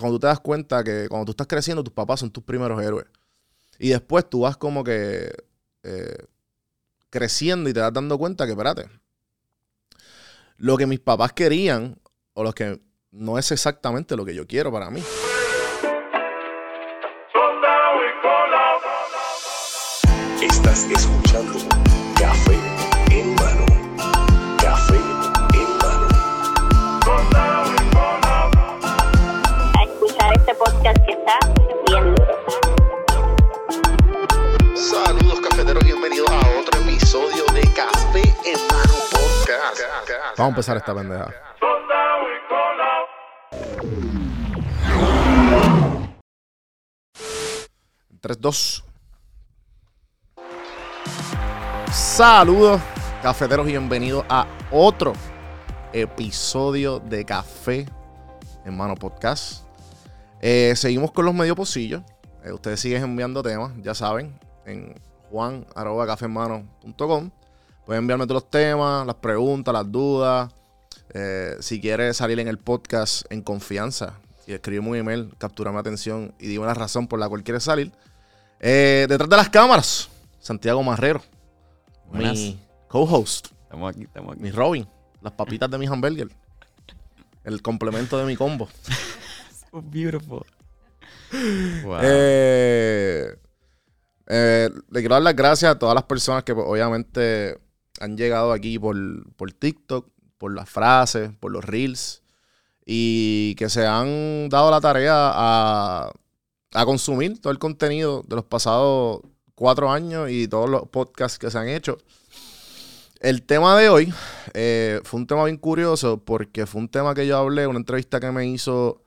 cuando tú te das cuenta que cuando tú estás creciendo, tus papás son tus primeros héroes. Y después tú vas como que eh, creciendo y te das dando cuenta que, espérate, lo que mis papás querían o lo que no es exactamente lo que yo quiero para mí. Estás escuchando Vamos a empezar esta pendeja. En 3, 2. Saludos, cafeteros, y bienvenidos a otro episodio de Café en Mano Podcast. Eh, seguimos con los medio pocillos. Eh, ustedes siguen enviando temas, ya saben, en juan.cafehermano.com. Pueden enviarme todos los temas, las preguntas, las dudas. Eh, si quieres salir en el podcast en confianza y escribirme un email, captura mi atención y dime la razón por la cual quieres salir. Eh, detrás de las cámaras, Santiago Marrero, Buenas. mi co-host, Estamos aquí, estamos aquí. mi Robin, las papitas de mi hamburger, el complemento de mi combo. So beautiful. Wow. Eh, eh, le quiero dar las gracias a todas las personas que pues, obviamente han llegado aquí por, por TikTok, por las frases, por los reels y que se han dado la tarea a, consumir todo el contenido de los pasados cuatro años y todos los podcasts que se han hecho. El tema de hoy eh, fue un tema bien curioso porque fue un tema que yo hablé, una entrevista que me hizo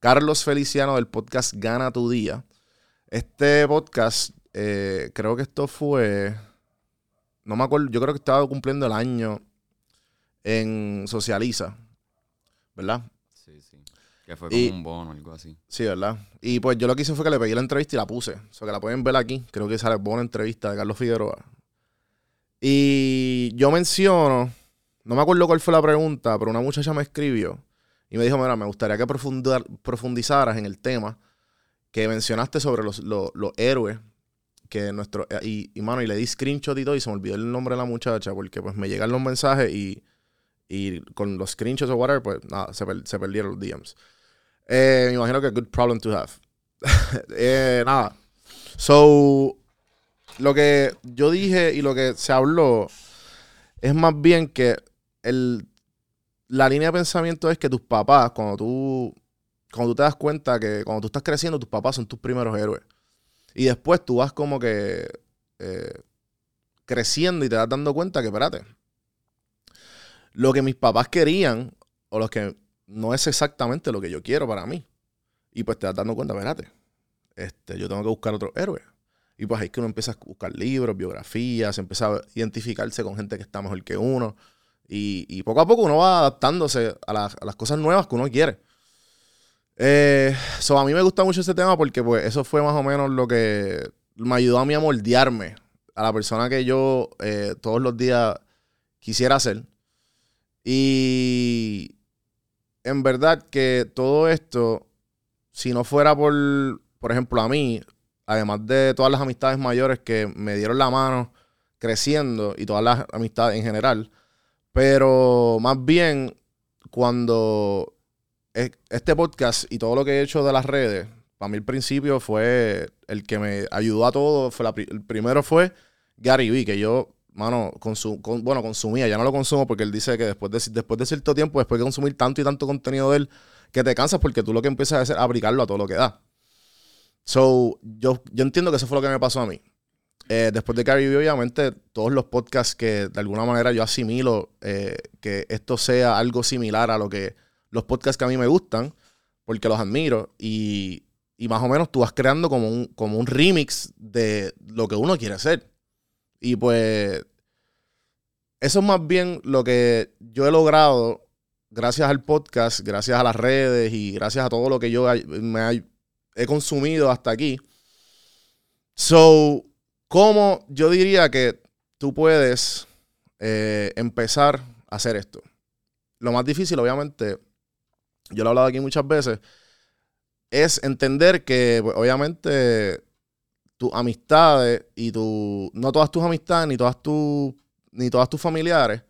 Carlos Feliciano del podcast Gana tu Día. Este podcast, eh, creo que esto fue, no me acuerdo, yo creo que estaba cumpliendo el año en Socializa, ¿verdad? sí, sí. Que fue como y- un bono, algo así. Sí, ¿verdad? Y pues yo lo que hice fue que le pegué la entrevista y la puse. O sea, que la pueden ver aquí. Creo que sale buena entrevista de Carlos Figueroa. Y yo menciono, no me acuerdo cuál fue la pregunta, pero una muchacha me escribió y me dijo, mira, me gustaría que profundar- profundizaras en el tema que mencionaste sobre los, los- los héroes que nuestro... Y, y, mano, y le di screenshot y todo y se me olvidó el nombre de la muchacha porque pues me llegan los mensajes y, y con los screenshots o whatever, pues nada, se perdieron los DMs. Eh, me imagino que good problem to have. Eh, nada. So, lo que yo dije y lo que se habló es más bien que el, la línea de pensamiento es que tus papás, cuando tú, cuando tú te das cuenta que cuando tú estás creciendo, tus papás son tus primeros héroes. Y después tú vas como que eh, creciendo y te das dando cuenta que, espérate, lo que mis papás querían o lo que no es exactamente lo que yo quiero para mí. Y pues te das dando cuenta, espérate, este, yo tengo que buscar otro héroe. Y pues ahí es que uno empieza a buscar libros, biografías, empieza a identificarse con gente que está mejor que uno. Y, y poco a poco uno va adaptándose a, las- a las cosas nuevas que uno quiere. Eh, so, a mí me gusta mucho ese tema porque pues eso fue más o menos lo que me ayudó a mí a moldearme a la persona que yo eh, todos los días quisiera ser. Y en verdad que todo esto, si no fuera por, por ejemplo, a mí, además de todas las amistades mayores que me dieron la mano creciendo y todas las amistades en general, pero más bien cuando este podcast y todo lo que he hecho de las redes, para mí el principio fue el que me ayudó a todo. Fue el primero fue Gary Vee, que yo, mano, con- bueno, consumía, ya no lo consumo porque él dice que después de, después de cierto tiempo, después de consumir tanto y tanto contenido de él, que te cansas porque tú lo que empiezas a hacer es aplicarlo a todo lo que da. So, yo, yo entiendo que eso fue lo que me pasó a mí. Eh, después de Gary Vee, obviamente, todos los podcasts que de alguna manera yo asimilo eh, que esto sea algo similar a lo que los podcasts que a mí me gustan, porque los admiro, y, y más o menos tú vas creando como un, como un remix de lo que uno quiere hacer. Y pues, eso es más bien lo que yo he logrado gracias al podcast, gracias a las redes y gracias a todo lo que yo me he consumido hasta aquí. So, ¿cómo yo diría que tú puedes eh, empezar a hacer esto? Lo más difícil, obviamente, yo lo he hablado aquí muchas veces, es entender que, pues, obviamente, tus amistades y tu. No todas tus amistades, ni todas tus. Ni todas tus familiares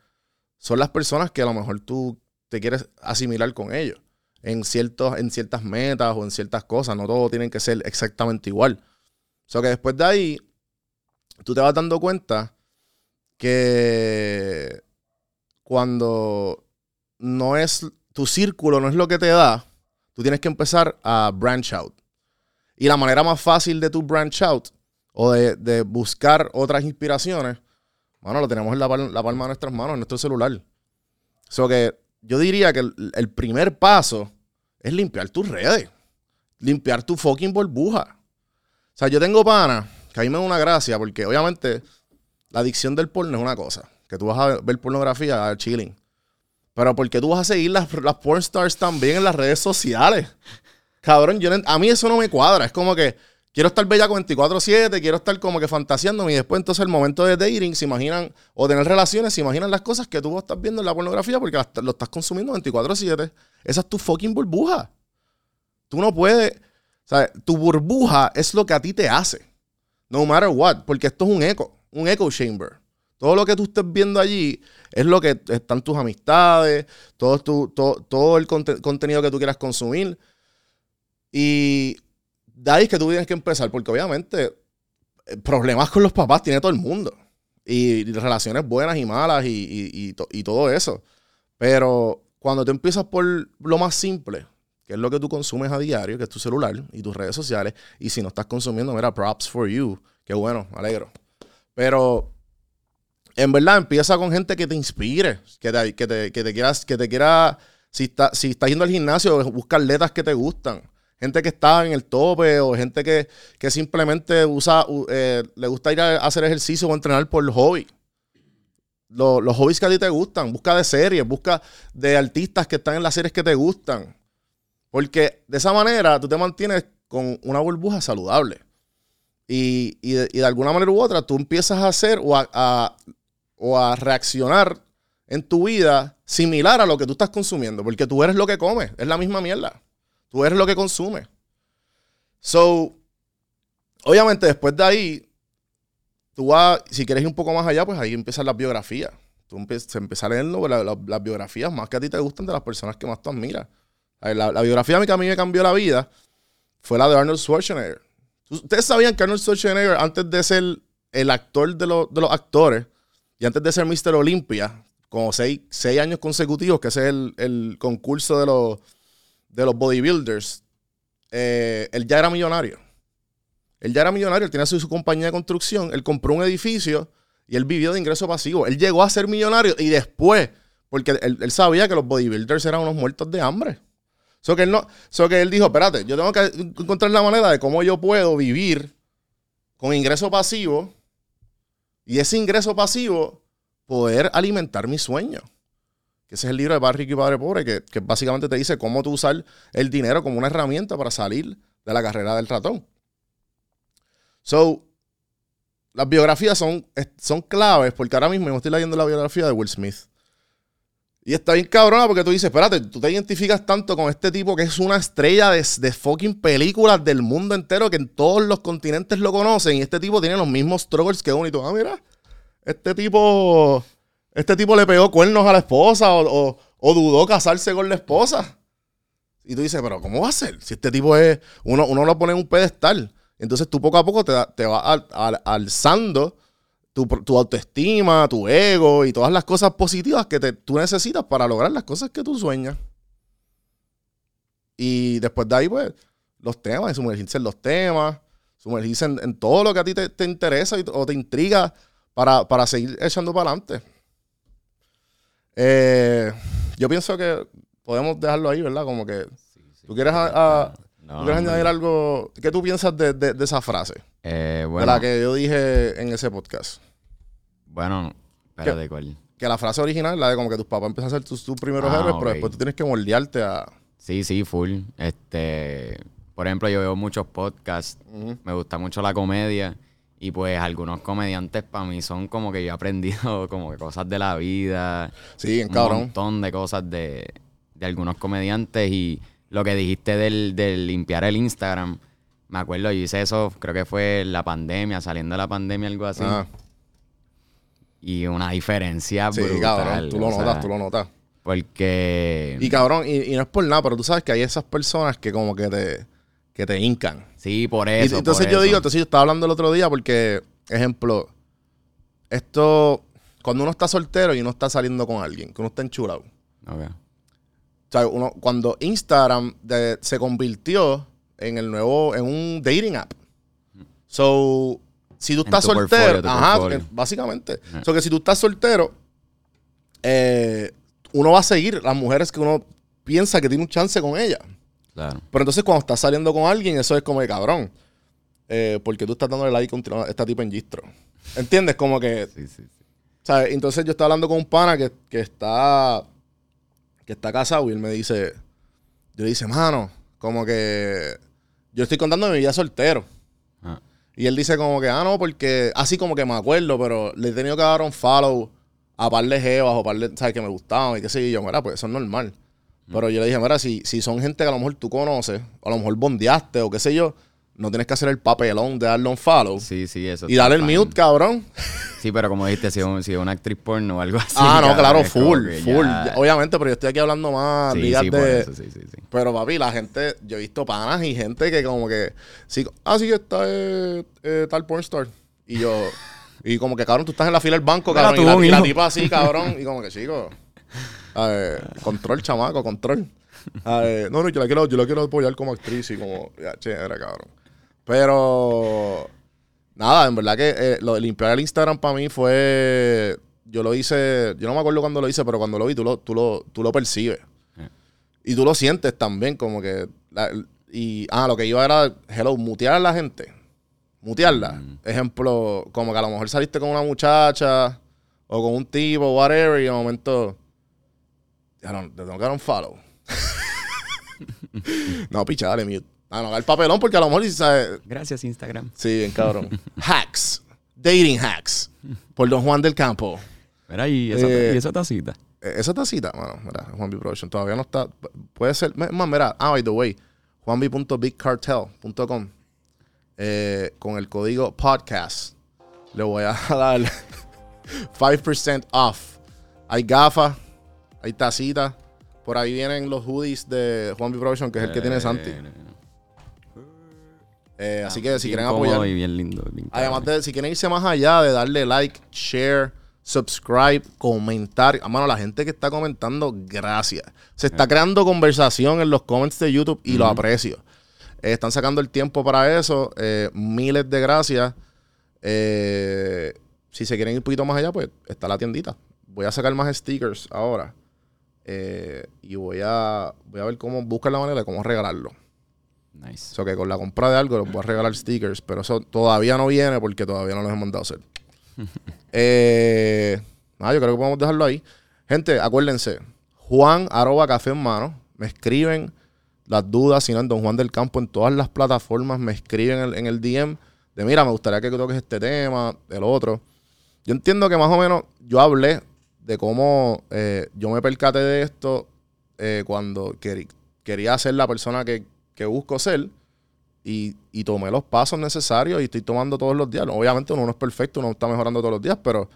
son las personas que a lo mejor tú te quieres asimilar con ellos. En, en ciertas metas o en ciertas cosas. No todos tienen que ser exactamente igual. O sea que después de ahí, tú te vas dando cuenta que cuando no es tu círculo, no es lo que te da, tú tienes que empezar a branch out. Y la manera más fácil de tu branch out o de, buscar otras inspiraciones, bueno, lo tenemos en la, pal- la palma de nuestras manos, en nuestro celular. So que yo diría que el, el primer paso es limpiar tus redes. Limpiar tu fucking burbuja. O sea, yo tengo pana, que a mí me da una gracia, porque obviamente la adicción del porno es una cosa. Que tú vas a ver pornografía, a chilling. Pero porque tú vas a seguir las, las porn stars también en las redes sociales. Cabrón, yo a mí eso no me cuadra. Es como que quiero estar bella 24-7, quiero estar como que fantaseándome y después entonces el momento de dating se imaginan, o tener relaciones, se imaginan las cosas que tú estás viendo en la pornografía porque las- lo estás consumiendo 24-7. Esa es tu fucking burbuja. Tú no puedes, ¿sabes? Tu burbuja es lo que a ti te hace. No matter what, porque esto es un eco, un echo chamber. Todo lo que tú estés viendo allí es lo que están tus amistades, todo, tu, todo, todo el conte- contenido que tú quieras consumir. Y de ahí es que tú tienes que empezar, porque obviamente eh, problemas con los papás tiene todo el mundo. Y relaciones buenas y malas y, y- to- y todo eso. Pero cuando tú empiezas por lo más simple, que es lo que tú consumes a diario, que es tu celular y tus redes sociales, y si no estás consumiendo, mira, props for you. Qué bueno, alegro. Pero en verdad empieza con gente que te inspire, que te, que te, quieras, que te quiera, si, está, si estás yendo al gimnasio, busca atletas que te gustan. Gente que está en el tope o gente que, que simplemente usa, eh, le gusta ir a hacer ejercicio o entrenar por hobby. Lo- los hobbies que a ti te gustan, busca de series, busca de artistas que están en las series que te gustan. Porque de esa manera tú te mantienes con una burbuja saludable. Y, y de, alguna manera u otra tú empiezas a hacer o a- o a reaccionar en tu vida similar a lo que tú estás consumiendo. Porque tú eres lo que comes, es la misma mierda. Tú eres lo que consumes. So, obviamente después de ahí, tú vas, si quieres ir un poco más allá, pues ahí empiezan las biografías. Tú empiezas, a leer las biografías más que a ti te gustan de las personas que más tú admiras. La, la biografía que a mí me cambió la vida fue la de Arnold Schwarzenegger. Ustedes sabían que Arnold Schwarzenegger, antes de ser el actor de, de los actores y antes de ser Mr. Olympia, como seis, seis años consecutivos, que ese es el, el concurso de los, de los bodybuilders, eh, él ya era millonario. Él ya era millonario, él tenía su, su compañía de construcción, él compró un edificio y él vivió de ingreso pasivo. Él llegó a ser millonario y después, porque él, él sabía que los bodybuilders eran unos muertos de hambre. So que, él no, so que él dijo, espérate, yo tengo que encontrar la manera de cómo yo puedo vivir con ingreso pasivo y ese ingreso pasivo poder alimentar mi sueño. Que ese es el libro de Padre Rico y Padre Pobre, que, que básicamente te dice cómo tú usar el dinero como una herramienta para salir de la carrera del ratón. So, las biografías son, son claves porque ahora mismo me estoy leyendo la biografía de Will Smith. Y está bien cabrona porque tú dices, espérate, tú te identificas tanto con este tipo que es una estrella de, de fucking películas del mundo entero que en todos los continentes lo conocen y este tipo tiene los mismos struggles que uno y tú, ah, mira, este tipo, este tipo le pegó cuernos a la esposa o, o- o dudó casarse con la esposa. Y tú dices, pero ¿cómo va a ser? Si este tipo es, uno, uno lo pone en un pedestal. Entonces tú poco a poco te, te vas al- al- alzando tu, tu autoestima, tu ego y todas las cosas positivas que te- tú necesitas para lograr las cosas que tú sueñas. Y después de ahí, pues, los temas, y sumergirse en los temas, sumergirse en, en todo lo que a ti te, te interesa y- o te intriga para, para seguir echando para adelante. Eh, yo pienso que podemos dejarlo ahí, ¿verdad? Como que tú quieres, a- a- No, ¿tú quieres no, añadir algo. ¿Qué tú piensas de, de- de esa frase? Eh, de la que yo dije en ese podcast. bueno, espérate, ¿cuál? Que la frase original, la de como que tus papás empiezan a ser tus, tus primeros Ah, héroes, pero después tú tienes que moldearte a. Sí, sí, full. Este, por ejemplo, yo veo muchos podcasts, me gusta mucho la comedia y pues algunos comediantes para mí son como que yo he aprendido como que cosas de la vida, Sí, bien un cabrón. montón de cosas de, de algunos comediantes y lo que dijiste del, del limpiar el Instagram, me acuerdo, yo hice eso, creo que fue en la pandemia, saliendo de la pandemia, algo así. Ah, Y una diferencia sí, brutal. cabrón, tú lo sea, notas, tú lo notas. Porque... Y cabrón, y, y no es por nada, pero tú sabes que hay esas personas que como que te, que te hincan. Sí, por Y eso. entonces por yo eso. digo, entonces yo estaba hablando el otro día porque, ejemplo, esto, cuando uno está soltero y uno está saliendo con alguien, que uno está enchulado. Ok. O sea, uno, cuando Instagram de- se convirtió en el nuevo, en un dating app. So, si tú En estás soltero, ajá, básicamente. Ajá. So que si tú estás soltero, eh, uno va a seguir las mujeres que uno piensa que tiene un chance con ellas. Claro. Pero entonces cuando estás saliendo con alguien, eso es como de cabrón. Eh, porque tú estás dándole like a esta tipo en gistro. ¿Entiendes? Como que Sí, sí, sí. ¿Sabes? Entonces yo estaba hablando con un pana que, que está que está casado y él me dice, yo le dice, mano, como que yo estoy contando mi vida soltero. Ah. Y él dice como que, ah, no, porque así como que me acuerdo, pero le he tenido que dar un follow a par de jevas o par de, ¿sabes? Que me gustaban y qué sé yo. Y yo, mira, pues eso es normal. Pero yo le dije, mira, si, si son gente que a lo mejor tú conoces, o a lo mejor bondeaste o qué sé yo, no tienes que hacer el papelón de darle un follow. Sí, sí, eso. y darle el fine. mute, cabrón. Sí, pero como dijiste, si es, un- si es una actriz porno o algo así. ah, no, claro, full, full. ya- Obviamente, pero yo estoy aquí hablando más Sí, ligas sí, por de... eso, sí, sí, sí. Pero papi, la gente, yo he visto panas y gente que como que, sí, ah, sí, está eh, eh, tal pornstar. Y yo, y como que, cabrón, tú estás en la fila del banco, cabrón, y tuvo la, un y la tipa así, cabrón, y como que, chico, a ver, control, chamaco, control. A ver, no, no, yo la quiero, yo la quiero apoyar como actriz y como, ya, che, era cabrón. Pero, nada, en verdad que eh, lo de limpiar el Instagram para mí fue, yo lo hice, yo no me acuerdo cuando lo hice, pero cuando lo vi, tú lo, tú lo, tú lo percibes. Y tú lo sientes también, como que. la- y, ah, lo que iba era, hello, mutear a la gente. Mutearla. Ejemplo, como que a lo mejor saliste con una muchacha o con un tipo, whatever, y de momento. Te tengo que dar un follow. no, picha, dale mute. Ah, no, el papelón porque a lo mejor, ¿sabes? Gracias, Instagram. Sí, bien cabrón. hacks. Dating hacks. Por Don Juan del Campo. Mira, y esa, Eh, y esa tacita. Eh, Esa tacita, mano, mira, Juan B Production, todavía no está. Puede ser, más, mira, ah, by the way, juanb.bigcartel.com eh, con el código podcast le voy a dar 5% off. Hay gafas, hay tacitas, por ahí vienen los hoodies de Juan B Production, que es el que tiene Santi. Eh, así que si quieren apoyar, Y bien lindo. bien Además de, si quieren irse más allá de darle like, share, subscribe, comentar. A mano, la gente que está comentando, gracias. Se está creando conversación en los comments de YouTube y lo aprecio. Eh, están sacando el tiempo para eso. eh, miles de gracias. Eh, si se quieren ir un poquito más allá, pues está la tiendita. Voy a sacar más stickers ahora. Eh, y voy a, voy a ver cómo buscar la manera de cómo regalarlo. Nice. O sea que con la compra de algo les voy a regalar stickers, pero eso todavía no viene porque todavía no los he mandado a hacer. eh, nada, yo creo que podemos dejarlo ahí. Gente, acuérdense, Juan arroba café en mano, me escriben las dudas, si no en Don Juan del Campo, en todas las plataformas, me escriben en el, en el DM de mira, me gustaría que toques este tema, el otro. Yo entiendo que más o menos yo hablé de cómo eh, yo me percaté de esto eh, cuando queri- quería ser la persona que, que busco ser y, y tomé los pasos necesarios y estoy tomando todos los días. Obviamente uno no es perfecto, uno está mejorando todos los días, pero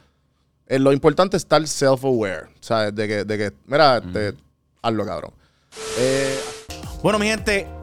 eh, lo importante es estar self-aware, ¿sabes? De que, de que mira, este, hazlo, cabrón. Eh, Bueno, mi gente,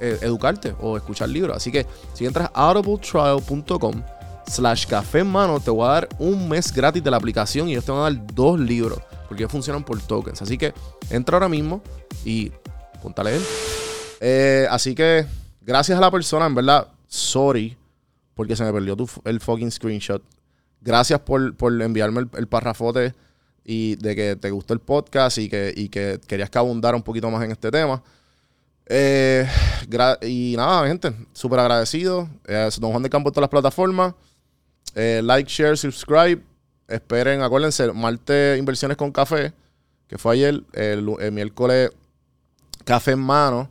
eh, educarte o escuchar libros. Así que si entras a audibletrial.com slash café en mano, te voy a dar un mes gratis de la aplicación y ellos te van a dar dos libros. Porque ellos funcionan por tokens. Así que entra ahora mismo y póntale él. Eh, así que gracias a la persona, en verdad, sorry, porque se me perdió tu, el fucking screenshot. Gracias por, por enviarme el, el parrafote y de que te gustó el podcast y que, y que querías que abundara un poquito más en este tema. Eh, gra- y nada, gente, súper agradecido. Eh, Don Juan de Campo en todas las plataformas. Eh, like, share, subscribe. Esperen, acuérdense, martes Inversiones con Café, que fue ayer, el, miércoles Café en Mano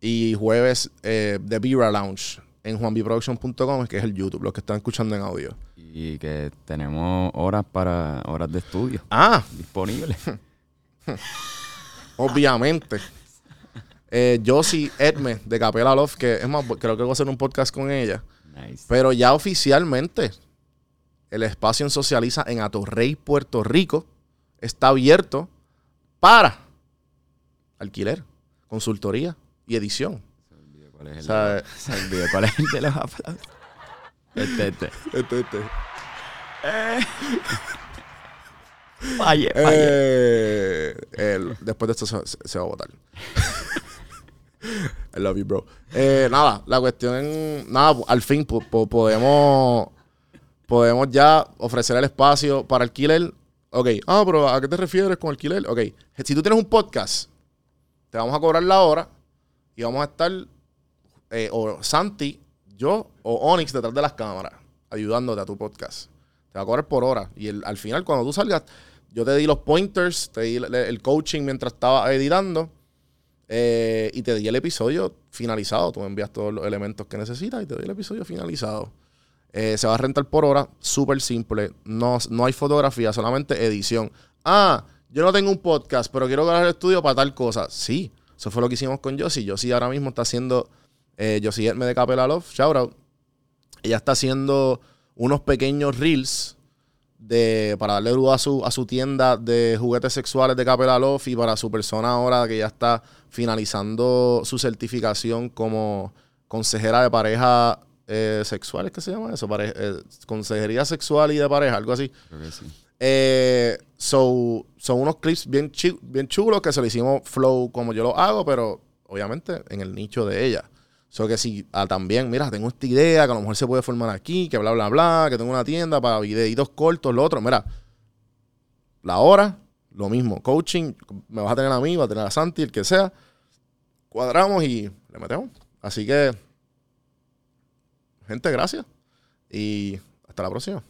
y jueves eh, The Beera Lounge en juanbiproduction.com, que es el YouTube, los que están escuchando en audio. Y que tenemos horas para horas de estudio Ah, disponibles. obviamente. Eh, Josie Edme de Capela Love, que es más, creo que voy a hacer un podcast con ella. nice. Pero ya oficialmente, el espacio en Socializa en Atorrey, Puerto Rico, está abierto para alquiler, consultoría y edición. ¿Cuál es el, sea, se olvidó cuál es el de los aplausos? Este, este. Este, este. Falle, falle. Eh, el- después de esto se, se- se va a votar. I love you, bro. Eh, nada, la cuestión, nada, al fin po- po- podemos, podemos ya ofrecer el espacio para alquiler. Ok, ah, pero ¿a qué te refieres con alquiler? Ok, si tú tienes un podcast, te vamos a cobrar la hora y vamos a estar, eh, o Santi, yo o Onyx detrás de las cámaras, ayudándote a tu podcast. Te va a cobrar por hora. Y el- al final, cuando tú salgas, yo te di los pointers, te di el coaching mientras estaba editando. Eh, y te di el episodio finalizado. Tú me envías todos los elementos que necesitas y te doy el episodio finalizado. Eh, se va a rentar por hora, súper simple. No, no hay fotografía, solamente edición. Ah, yo no tengo un podcast, pero quiero grabar el estudio para tal cosa. Sí, eso fue lo que hicimos con Josie. Josie ahora mismo está haciendo. Eh, Josie Herme de Capela Love, shout out. Ella está haciendo unos pequeños reels de, para darle luz a su, a su tienda de juguetes sexuales de Capela Love y para su persona ahora que ya está finalizando su certificación como consejera de pareja eh, sexual, ¿es que se llama eso? Pare- eh, consejería sexual y de pareja, algo así. Creo que sí. Eh, so, son unos clips bien, bien chulos que se lo hicimos flow como yo lo hago, pero obviamente en el nicho de ella. So que si ah, también, mira, tengo esta idea que a lo mejor se puede formar aquí, que bla, bla, bla, que tengo una tienda para videitos cortos, lo otro. Mira, la hora, lo mismo. Coaching, me vas a tener a mí, va a tener a Santi, el que sea. Cuadramos y le metemos. Así que, gente, gracias. Y hasta la próxima.